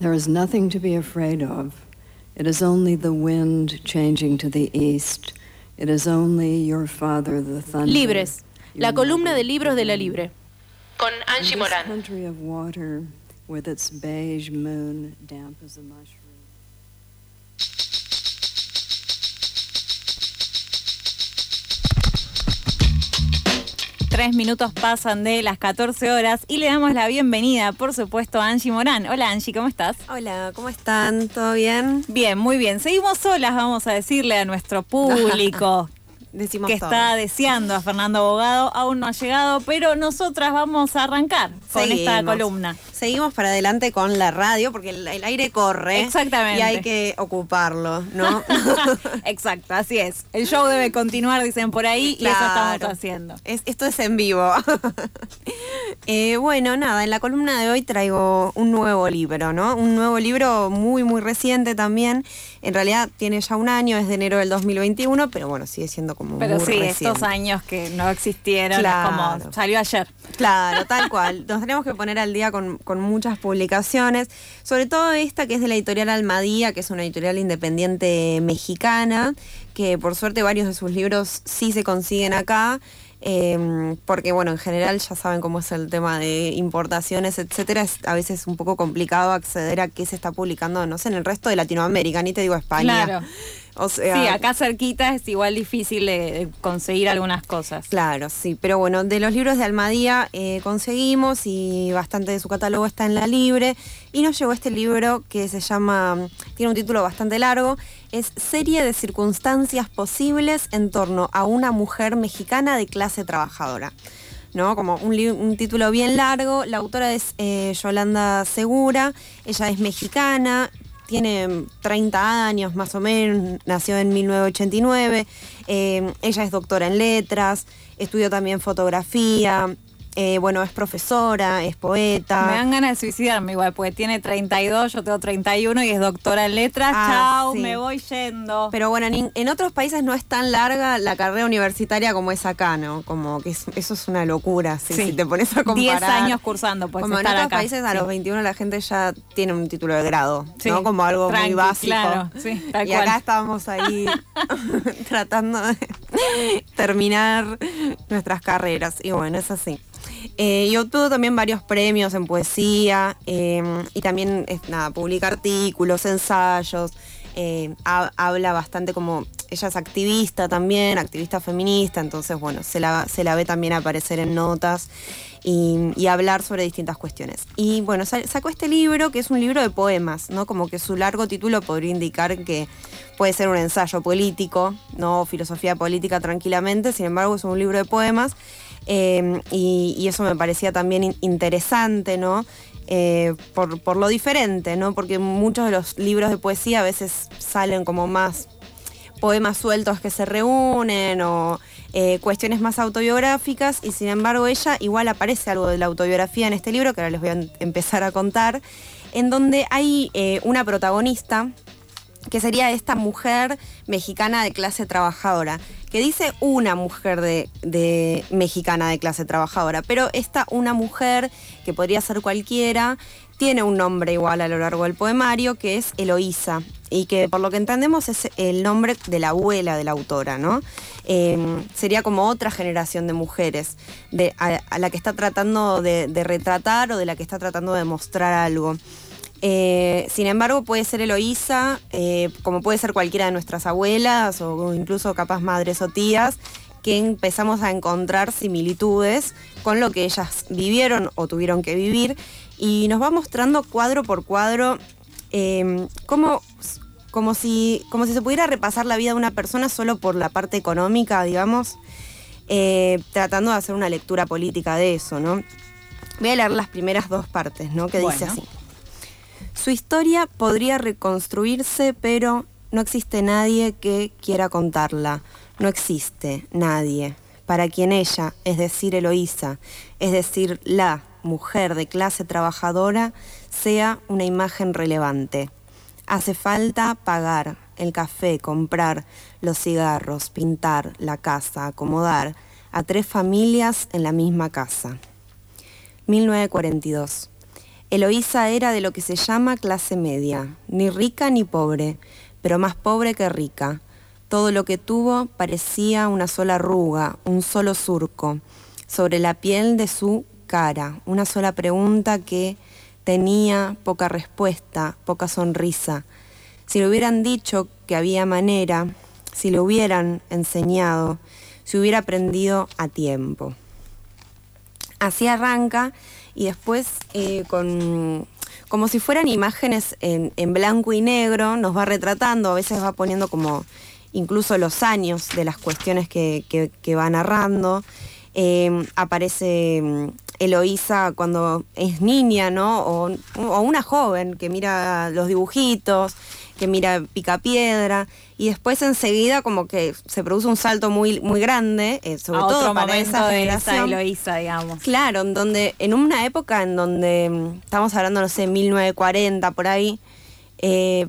There is nothing to be afraid of. It is only the wind changing to the east. It is only your father, the thunder. Libres, la columna de libros de la Libre. Con Angie In this Morán. country of water, with its beige moon, damp as a mushroom. Tres minutos pasan de las 14 horas y le damos la bienvenida, por supuesto, a Angie Morán. Hola Angie, ¿cómo estás? Hola, ¿cómo están? ¿Todo bien? Bien, muy bien. Seguimos solas, vamos a decirle a nuestro público Decimos que todo. está deseando a Fernando Abogado. Aún no ha llegado, pero nosotras vamos a arrancar con esta columna. Seguimos para adelante con la radio porque el, el aire corre. Exactamente. Y hay que ocuparlo, ¿no? Exacto, así es. El show debe continuar, dicen por ahí, y eso Claro. estamos haciendo. Es- esto es en vivo. Eh, bueno, nada, en la columna de hoy traigo un nuevo libro, ¿no? Un nuevo libro muy, muy reciente también. En realidad tiene ya un año, es de enero del 2021, pero bueno, sigue siendo como Pero muy sí, reciente. estos años que no existieron, Claro. como salió ayer. Claro, tal cual. Nos tenemos que poner al día con, con muchas publicaciones, sobre todo esta que es de la editorial Almadía, que es una editorial independiente mexicana, que por suerte varios de sus libros sí se consiguen acá. eh, porque bueno, en general ya saben cómo es el tema de importaciones, etcétera, es a veces un poco complicado acceder a qué se está publicando, no sé, en el resto de Latinoamérica, ni te digo España. Claro. O sea, Sí, acá cerquita es igual difícil de, conseguir algunas cosas. Claro, sí, pero bueno, de los libros de Almadía eh, conseguimos y bastante de su catálogo está en la libre y nos llegó este libro que se llama, tiene un título bastante largo, es Serie de circunstancias posibles en torno a una mujer mexicana de clase trabajadora. ¿no? Como un título bien largo. La autora es eh, Yolanda Segura, ella es mexicana, tiene 30 años más o menos, nació en 1989, eh, ella es doctora en letras, estudió también fotografía, eh, bueno, es profesora, es poeta. Me dan ganas de suicidarme igual, porque tiene 32, yo tengo 31 y es doctora en letras. Ah, Chao, sí. me voy yendo. Pero bueno, en, en otros países no es tan larga la carrera universitaria como es acá, ¿no? Como que es- eso es una locura, si, Sí. si te pones a comparar. 10 años cursando, pues como en otros acá. países a Sí. los 21 la gente ya tiene un título de grado, Sí. ¿no? Como algo Tranqui, muy básico. claro, sí, tal y cual. acá estábamos ahí tratando de terminar nuestras carreras. Y bueno, es así. Eh, y obtuvo también varios premios en poesía eh, y también nada, publica artículos, ensayos, eh, ha- habla bastante como, ella es activista también, activista feminista, entonces bueno, se la, se la ve también aparecer en notas y, y hablar sobre distintas cuestiones. Y bueno, sa- sacó este libro que es un libro de poemas, ¿no? Como que su largo título podría indicar que puede ser un ensayo político, no filosofía política tranquilamente, sin embargo es un libro de poemas eh, y, eso me parecía también in- interesante, ¿no? Eh, por, por lo diferente, ¿no? Porque muchos de los libros de poesía a veces salen como más poemas sueltos que se reúnen o eh, cuestiones más autobiográficas y sin embargo ella igual aparece algo de la autobiografía en este libro que ahora les voy a em- empezar a contar, en donde hay eh, una protagonista que sería esta mujer mexicana de clase trabajadora, que dice una mujer de, mexicana de clase trabajadora, pero esta una mujer, que podría ser cualquiera, tiene un nombre igual a lo largo del poemario, que es Eloísa, y que por lo que entendemos es el nombre de la abuela de la autora, ¿no? Eh, sería como otra generación de mujeres, a la que está tratando de, de retratar o de la que está tratando de mostrar algo. Eh, sin embargo, puede ser Eloísa, eh, como puede ser cualquiera de nuestras abuelas o incluso capaz madres o tías, que empezamos a encontrar similitudes con lo que ellas vivieron o tuvieron que vivir y nos va mostrando cuadro por cuadro eh, cómo, como, si, como si se pudiera repasar la vida de una persona solo por la parte económica, digamos, eh, tratando de hacer una lectura política de eso, ¿no? Voy a leer las primeras dos partes, ¿no? Que dice así. Su historia podría reconstruirse, pero no existe nadie que quiera contarla. No existe nadie para quien ella, es decir, Eloísa, es decir, la mujer de clase trabajadora, sea una imagen relevante. Hace falta pagar el café, comprar los cigarros, pintar la casa, acomodar a tres familias en la misma casa. 1942. Eloísa era de lo que se llama clase media, ni rica ni pobre, pero más pobre que rica. Todo lo que tuvo parecía una sola arruga, un solo surco, sobre la piel de su cara, una sola pregunta que tenía poca respuesta, poca sonrisa. Si le hubieran dicho que había manera, si le hubieran enseñado, si hubiera aprendido a tiempo. Así arranca y después eh, con como si fueran imágenes en, blanco y negro, nos va retratando, a veces va poniendo como incluso los años de las cuestiones que, va narrando. Eh, aparece mm, Eloísa cuando es niña, ¿no? O, una joven que mira los dibujitos, que mira Picapiedra, y después enseguida como que se produce un salto muy, muy grande, eh, sobre todo para esa generación. Eloísa, digamos. Claro, en donde, en una época en donde, mm, estamos hablando, no sé, 1940, por ahí, eh,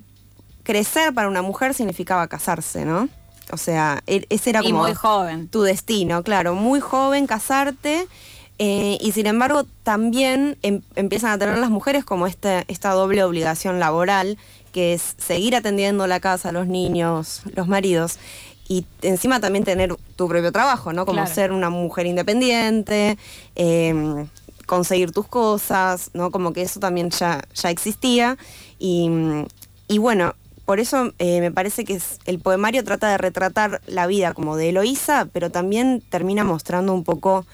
crecer para una mujer significaba casarse, ¿no? O sea, e, ese era como muy joven. tu destino, claro, muy joven, casarte. Eh, y sin embargo, también em, empiezan a tener las mujeres como esta, esta doble obligación laboral que es seguir atendiendo la casa, los niños, los maridos, y encima también tener tu propio trabajo, ¿no? Como ser una mujer independiente, em, conseguir tus cosas, ¿no? Como que eso también ya, ya existía. Y, bueno, por eso eh, me parece que el poemario trata de retratar la vida como de Eloísa, pero también termina mostrando un poco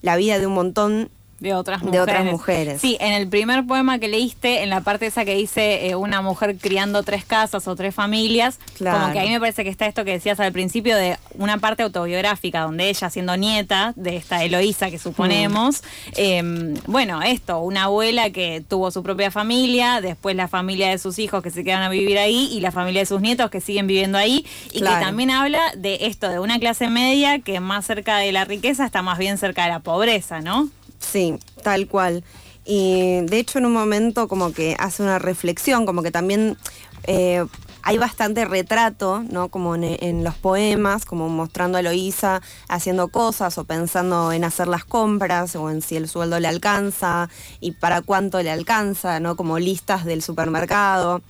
la vida de un montón de otras mujeres. De otras mujeres. Sí, en el primer poema que leíste, en la parte esa que dice eh, una mujer criando tres casas o tres familias, como que ahí me parece que está esto que decías al principio de una parte autobiográfica, donde ella siendo nieta de esta Eloísa que suponemos, mm. em, bueno, esto, una abuela que tuvo su propia familia, después la familia de sus hijos que se quedan a vivir ahí y la familia de sus nietos que siguen viviendo ahí, y que también habla de esto, de una clase media que más cerca de la riqueza está más bien cerca de la pobreza, ¿no? Sí, tal cual. Y de hecho en un momento como que hace una reflexión, como que también eh, hay bastante retrato, ¿no? Como en, los poemas, como mostrando a Eloísa haciendo cosas o pensando en hacer las compras o en si el sueldo le alcanza y para cuánto le alcanza, ¿no? Como listas del supermercado.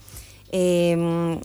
Eh,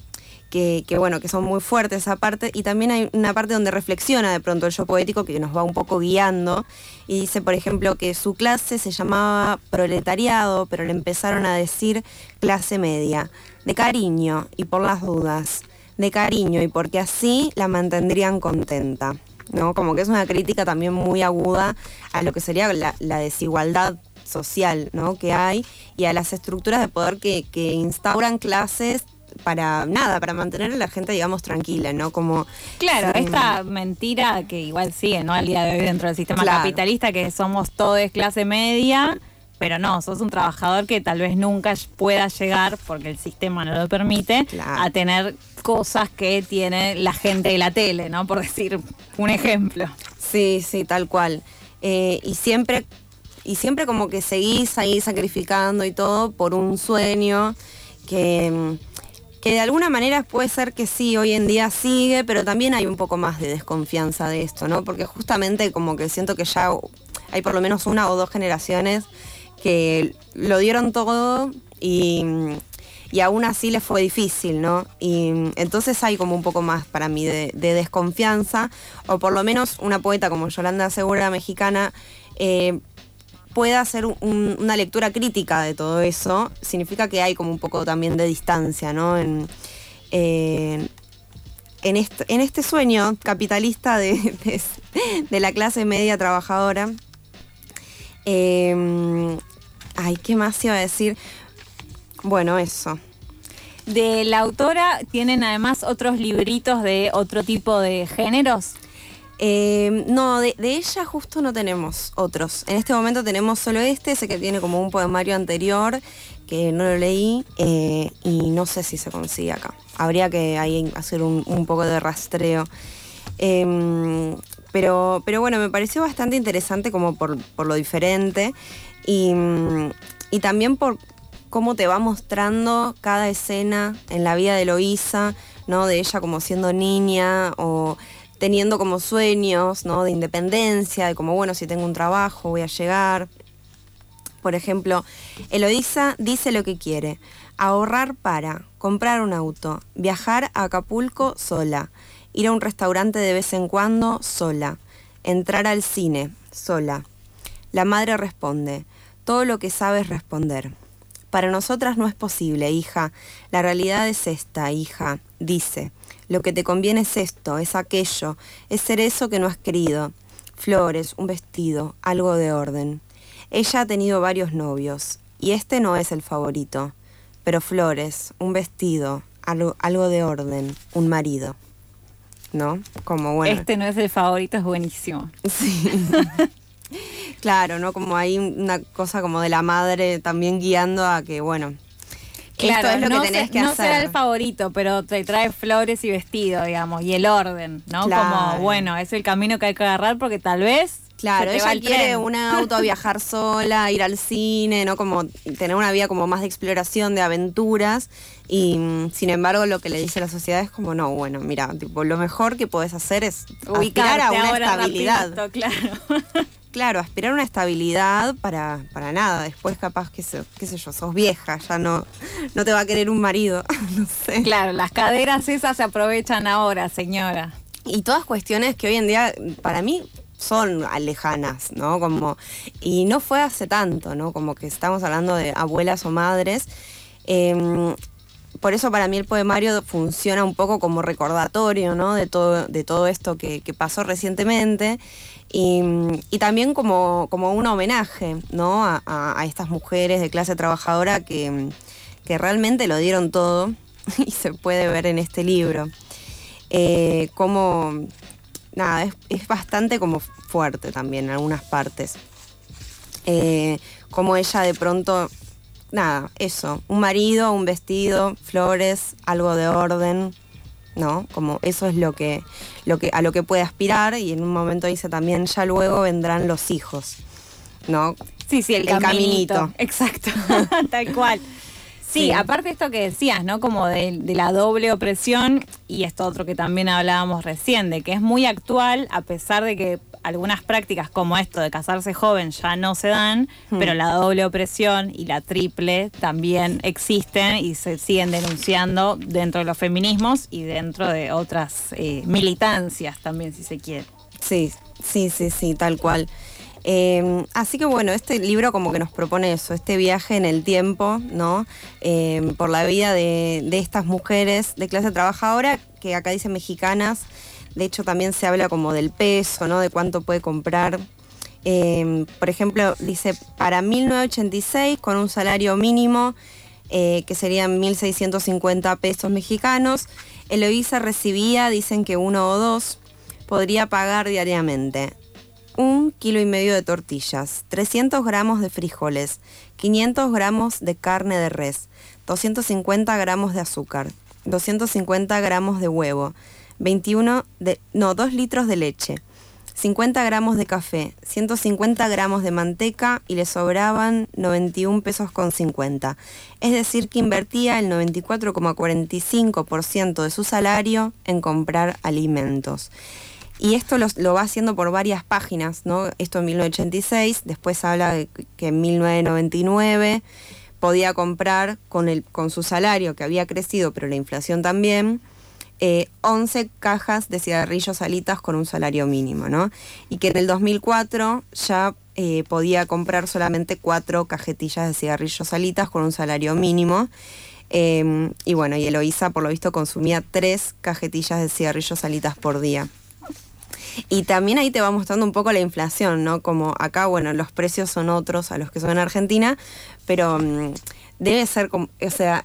que, bueno, que son muy fuertes esa parte, y también hay una parte donde reflexiona de pronto el yo poético que nos va un poco guiando, y dice, por ejemplo, que su clase se llamaba proletariado, pero le empezaron a decir clase media, de cariño y por las dudas, de cariño y porque así la mantendrían contenta. ¿no? Como que es una crítica también muy aguda a lo que sería la, desigualdad social ¿no? que hay y a las estructuras de poder que, que instauran clases para nada, para mantener a la gente, digamos, tranquila, ¿no? Como. Claro, esta mentira que igual sigue, ¿no? Al día de hoy dentro del sistema capitalista, que somos todos clase media. Pero no, sos un trabajador que tal vez nunca pueda llegar, porque el sistema no lo permite, a tener cosas que tiene la gente de la tele, ¿no? Por decir un ejemplo. Sí, sí, tal cual. Eh, y siempre, y siempre como que seguís ahí sacrificando y todo por un sueño que que de alguna manera puede ser que sí, hoy en día sigue, pero también hay un poco más de desconfianza de esto, ¿no? Porque justamente como que siento que ya hay por lo menos una o dos generaciones que lo dieron todo y, aún así les fue difícil, ¿no? Y entonces hay como un poco más para mí de, desconfianza, o por lo menos una poeta como Yolanda Segura, mexicana, eh, pueda hacer una lectura crítica de todo eso, significa que hay como un poco también de distancia, ¿no? En, en, este, sueño capitalista de, la clase media trabajadora. Em, ay, ¿qué más iba a decir? Bueno, eso. De la autora tienen además otros libritos de otro tipo de géneros. Eh, no, de, ella justo no tenemos otros. En este momento tenemos solo este, ese que tiene como un poemario anterior que no lo leí eh, y no sé si se consigue acá. Habría que hacer un, poco de rastreo. Em, pero, bueno, me pareció bastante interesante como por, lo diferente y, también por cómo te va mostrando cada escena en la vida de Eloísa, ¿no? De ella como siendo niña o teniendo como sueños, ¿no? De independencia, de como, bueno, si tengo un trabajo voy a llegar. Por ejemplo, Eloísa dice lo que quiere. Ahorrar para comprar un auto, viajar a Acapulco sola, ir a un restaurante de vez en cuando sola, entrar al cine sola. La madre responde, todo lo que sabes responder. Para nosotras no es posible, hija. La realidad es esta, hija. Dice, lo que te conviene es esto, es aquello, es ser eso que no has querido. Flores, un vestido, algo de orden. Ella ha tenido varios novios, y este no es el favorito. Pero flores, un vestido, algo, algo de orden, un marido. ¿No? Como bueno. Este no es el favorito, es buenísimo. Sí. claro, ¿no? Como hay una cosa como de la madre también guiando a que, bueno, Claro, es lo no que tenés que hacer. No será el favorito, pero te trae flores y vestido, digamos, y el orden, ¿no? Como, bueno, es el camino que hay que agarrar porque tal vez Claro, ella quiere un auto viajar sola, ir al cine, ¿no? Como tener una vida como más de exploración, de aventuras. Y mm, sin embargo, lo que le dice la sociedad es como, no, bueno, mira, tipo, lo mejor que puedes hacer es ubicar a una estabilidad. claro. claro, aspirar a una estabilidad para, para nada. Después capaz que, qué sé yo, sos vieja, ya no, no te va a querer un marido, no sé. Claro, las caderas esas se aprovechan ahora, señora. Y todas cuestiones que hoy en día, para mí, son lejanas, ¿no? Como, y no fue hace tanto, ¿no? Como que estamos hablando de abuelas o madres. Em, por eso para mí el poemario funciona un poco como recordatorio, ¿no? De todo, de todo esto que, pasó recientemente. Y, también como, como, un homenaje, ¿no? A, estas mujeres de clase trabajadora que, realmente lo dieron todo y se puede ver en este libro. Eh, como nada, es, bastante como fuerte también en algunas partes. Eh, como ella de pronto, nada, eso, un marido, un vestido, flores, algo de orden, ¿no? Como eso es lo que, lo que, a lo que puede aspirar y en un momento dice también, ya luego vendrán los hijos, ¿no? Sí, sí, el, caminito. Exacto, tal cual. Sí, aparte esto que decías, ¿no? Como de, la doble opresión y esto otro que también hablábamos recién, de que es muy actual a pesar de que algunas prácticas como esto de casarse joven ya no se dan, hmm. pero la doble opresión y la triple también existen y se siguen denunciando dentro de los feminismos y dentro de otras eh, militancias también, si se quiere. Sí, sí, sí, sí, tal cual. Em, así que bueno, este libro como que nos propone eso, este viaje en el tiempo, ¿no? Em, por la vida de, estas mujeres de clase trabajadora, que acá dicen mexicanas, de hecho también se habla como del peso, ¿no? De cuánto puede comprar. Em, por ejemplo, dice, para 1986, con un salario mínimo, eh, que serían 1.650 pesos mexicanos, Eloísa recibía, dicen que uno o dos, podría pagar diariamente un kilo y medio de tortillas, 300 gramos de frijoles, 500 gramos de carne de res, 250 gramos de azúcar, 250 gramos de huevo, 21 de, no, 2 litros de leche, 50 gramos de café, 150 gramos de manteca y le sobraban 91 pesos con 50. Es decir, que invertía el 94,45% de su salario en comprar alimentos. Y esto lo, va haciendo por varias páginas, ¿no? Esto en 1986, después habla que en 1999 podía comprar con, el, con su salario, que había crecido, pero la inflación también, 11 eh, cajas de cigarrillos alitas con un salario mínimo, ¿no? Y que en el 2004 ya eh, podía comprar solamente cuatro cajetillas de cigarrillos alitas con un salario mínimo. Em, y bueno, y Eloísa por lo visto consumía tres cajetillas de cigarrillos alitas por día. Y también ahí te va mostrando un poco la inflación, ¿no? Como acá, bueno, los precios son otros a los que son en Argentina, pero mm, debe ser como, o sea,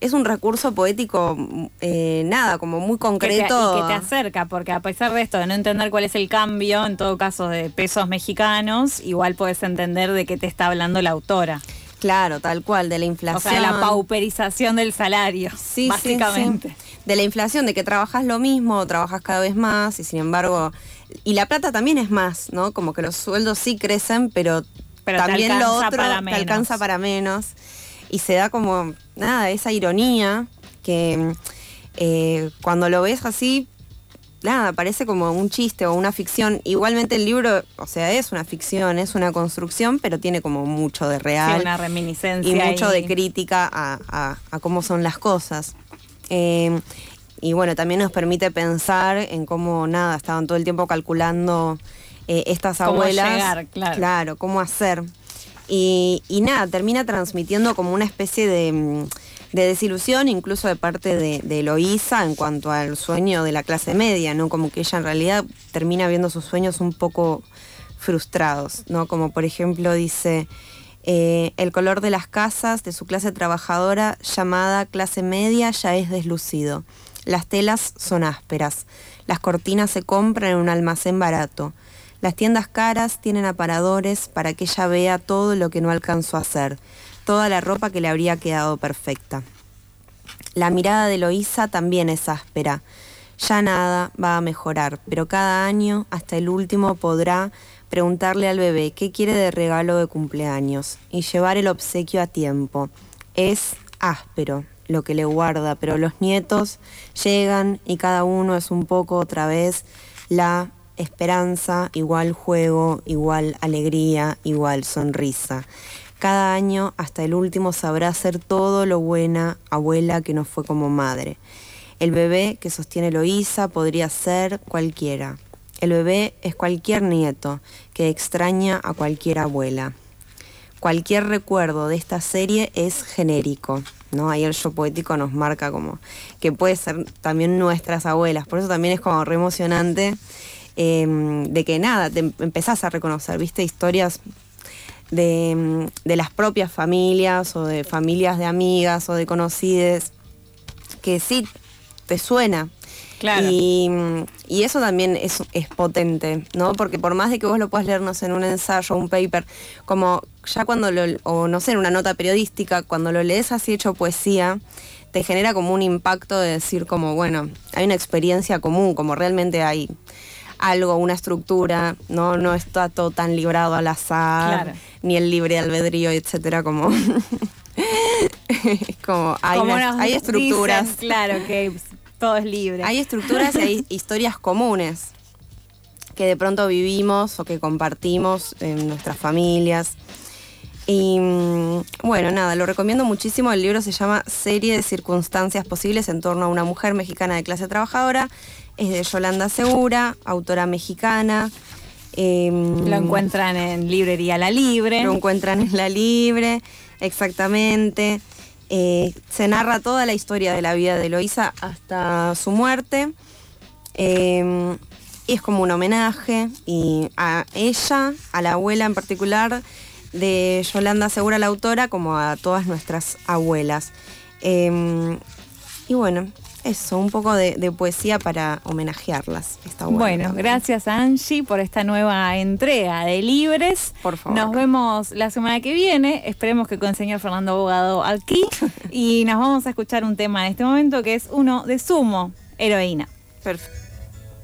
es un recurso poético, eh, nada, como muy concreto. Que te, y que te acerca, porque a pesar de esto, de no entender cuál es el cambio, en todo caso de pesos mexicanos, igual puedes entender de qué te está hablando la autora. Claro, tal cual, de la inflación. O sea, la pauperización del salario, sí, básicamente. De la inflación, de que trabajas lo mismo, trabajas cada vez más y sin embargo, y la plata también es más, ¿no? Como que los sueldos sí crecen, pero, también lo otro te alcanza para menos. Y se da como, nada, esa ironía que eh, cuando lo ves así, nada, parece como un chiste o una ficción. Igualmente el libro, o sea, es una ficción, es una construcción, pero tiene como mucho de real. una reminiscencia. Y mucho de crítica a, cómo son las cosas. Eh, y bueno, también nos permite pensar en cómo, nada, estaban todo el tiempo calculando eh, estas abuelas. claro. claro, cómo hacer. Y, nada, termina transmitiendo como una especie de, mm, desilusión, incluso de parte de, de Eloísa en cuanto al sueño de la clase media, ¿no? Como que ella en realidad termina viendo sus sueños un poco frustrados, ¿no? Como por ejemplo dice, eh, el color de las casas de su clase trabajadora llamada clase media ya es deslucido. Las telas son ásperas. Las cortinas se compran en un almacén barato. Las tiendas caras tienen aparadores para que ella vea todo lo que no alcanzó a hacer, toda la ropa que le habría quedado perfecta. La mirada de Loísa también es áspera. Ya nada va a mejorar, pero cada año, hasta el último, podrá preguntarle al bebé qué quiere de regalo de cumpleaños y llevar el obsequio a tiempo. Es áspero lo que le guarda, pero los nietos llegan y cada uno es un poco otra vez la esperanza, igual juego, igual alegría, igual sonrisa. Cada año, hasta el último, sabrá ser todo lo buena abuela que no fue como madre. El bebé que sostiene Loísa podría ser cualquiera. El bebé es cualquier nieto que extraña a cualquier abuela. Cualquier recuerdo de esta serie es genérico, ¿no? Ahí el show poético nos marca como que puede ser también nuestras abuelas. Por eso también es como re emocionante Em, de que nada, te empezás a reconocer, viste, historias de, las propias familias o de familias de amigas o de conocidas, que sí te suena. Claro. Y, eso también es, es, potente, ¿no? Porque por más de que vos lo puedas leernos en un ensayo, un paper, como ya cuando lo, o no sé, en una nota periodística, cuando lo lees así hecho poesía, te genera como un impacto de decir como, bueno, hay una experiencia común, como realmente hay algo, una estructura, no, no está todo tan librado al azar, ni el libre albedrío, etcétera, como, como hay, hay estructuras. claro, que todo es libre. Hay estructuras y hay historias comunes que de pronto vivimos o que compartimos en nuestras familias. Y mm, bueno, nada, lo recomiendo muchísimo. El libro se llama Serie de circunstancias posibles en torno a una mujer mexicana de clase trabajadora es de Yolanda Segura, autora mexicana. Em, lo encuentran en Librería La Libre. Lo encuentran en La Libre, exactamente. Eh, se narra toda la historia de la vida de Eloísa hasta su muerte. Em, y es como un homenaje y a ella, a la abuela en particular, de Yolanda Segura, la autora, como a todas nuestras abuelas. Em, y bueno, eso, un poco de, poesía para homenajearlas. bueno. gracias Angie por esta nueva entrega de Libres. Por favor. Nos vemos la semana que viene. Esperemos que con el señor Fernando Abogado aquí. y nos vamos a escuchar un tema en este momento que es uno de Sumo, Heroína. Perfecto.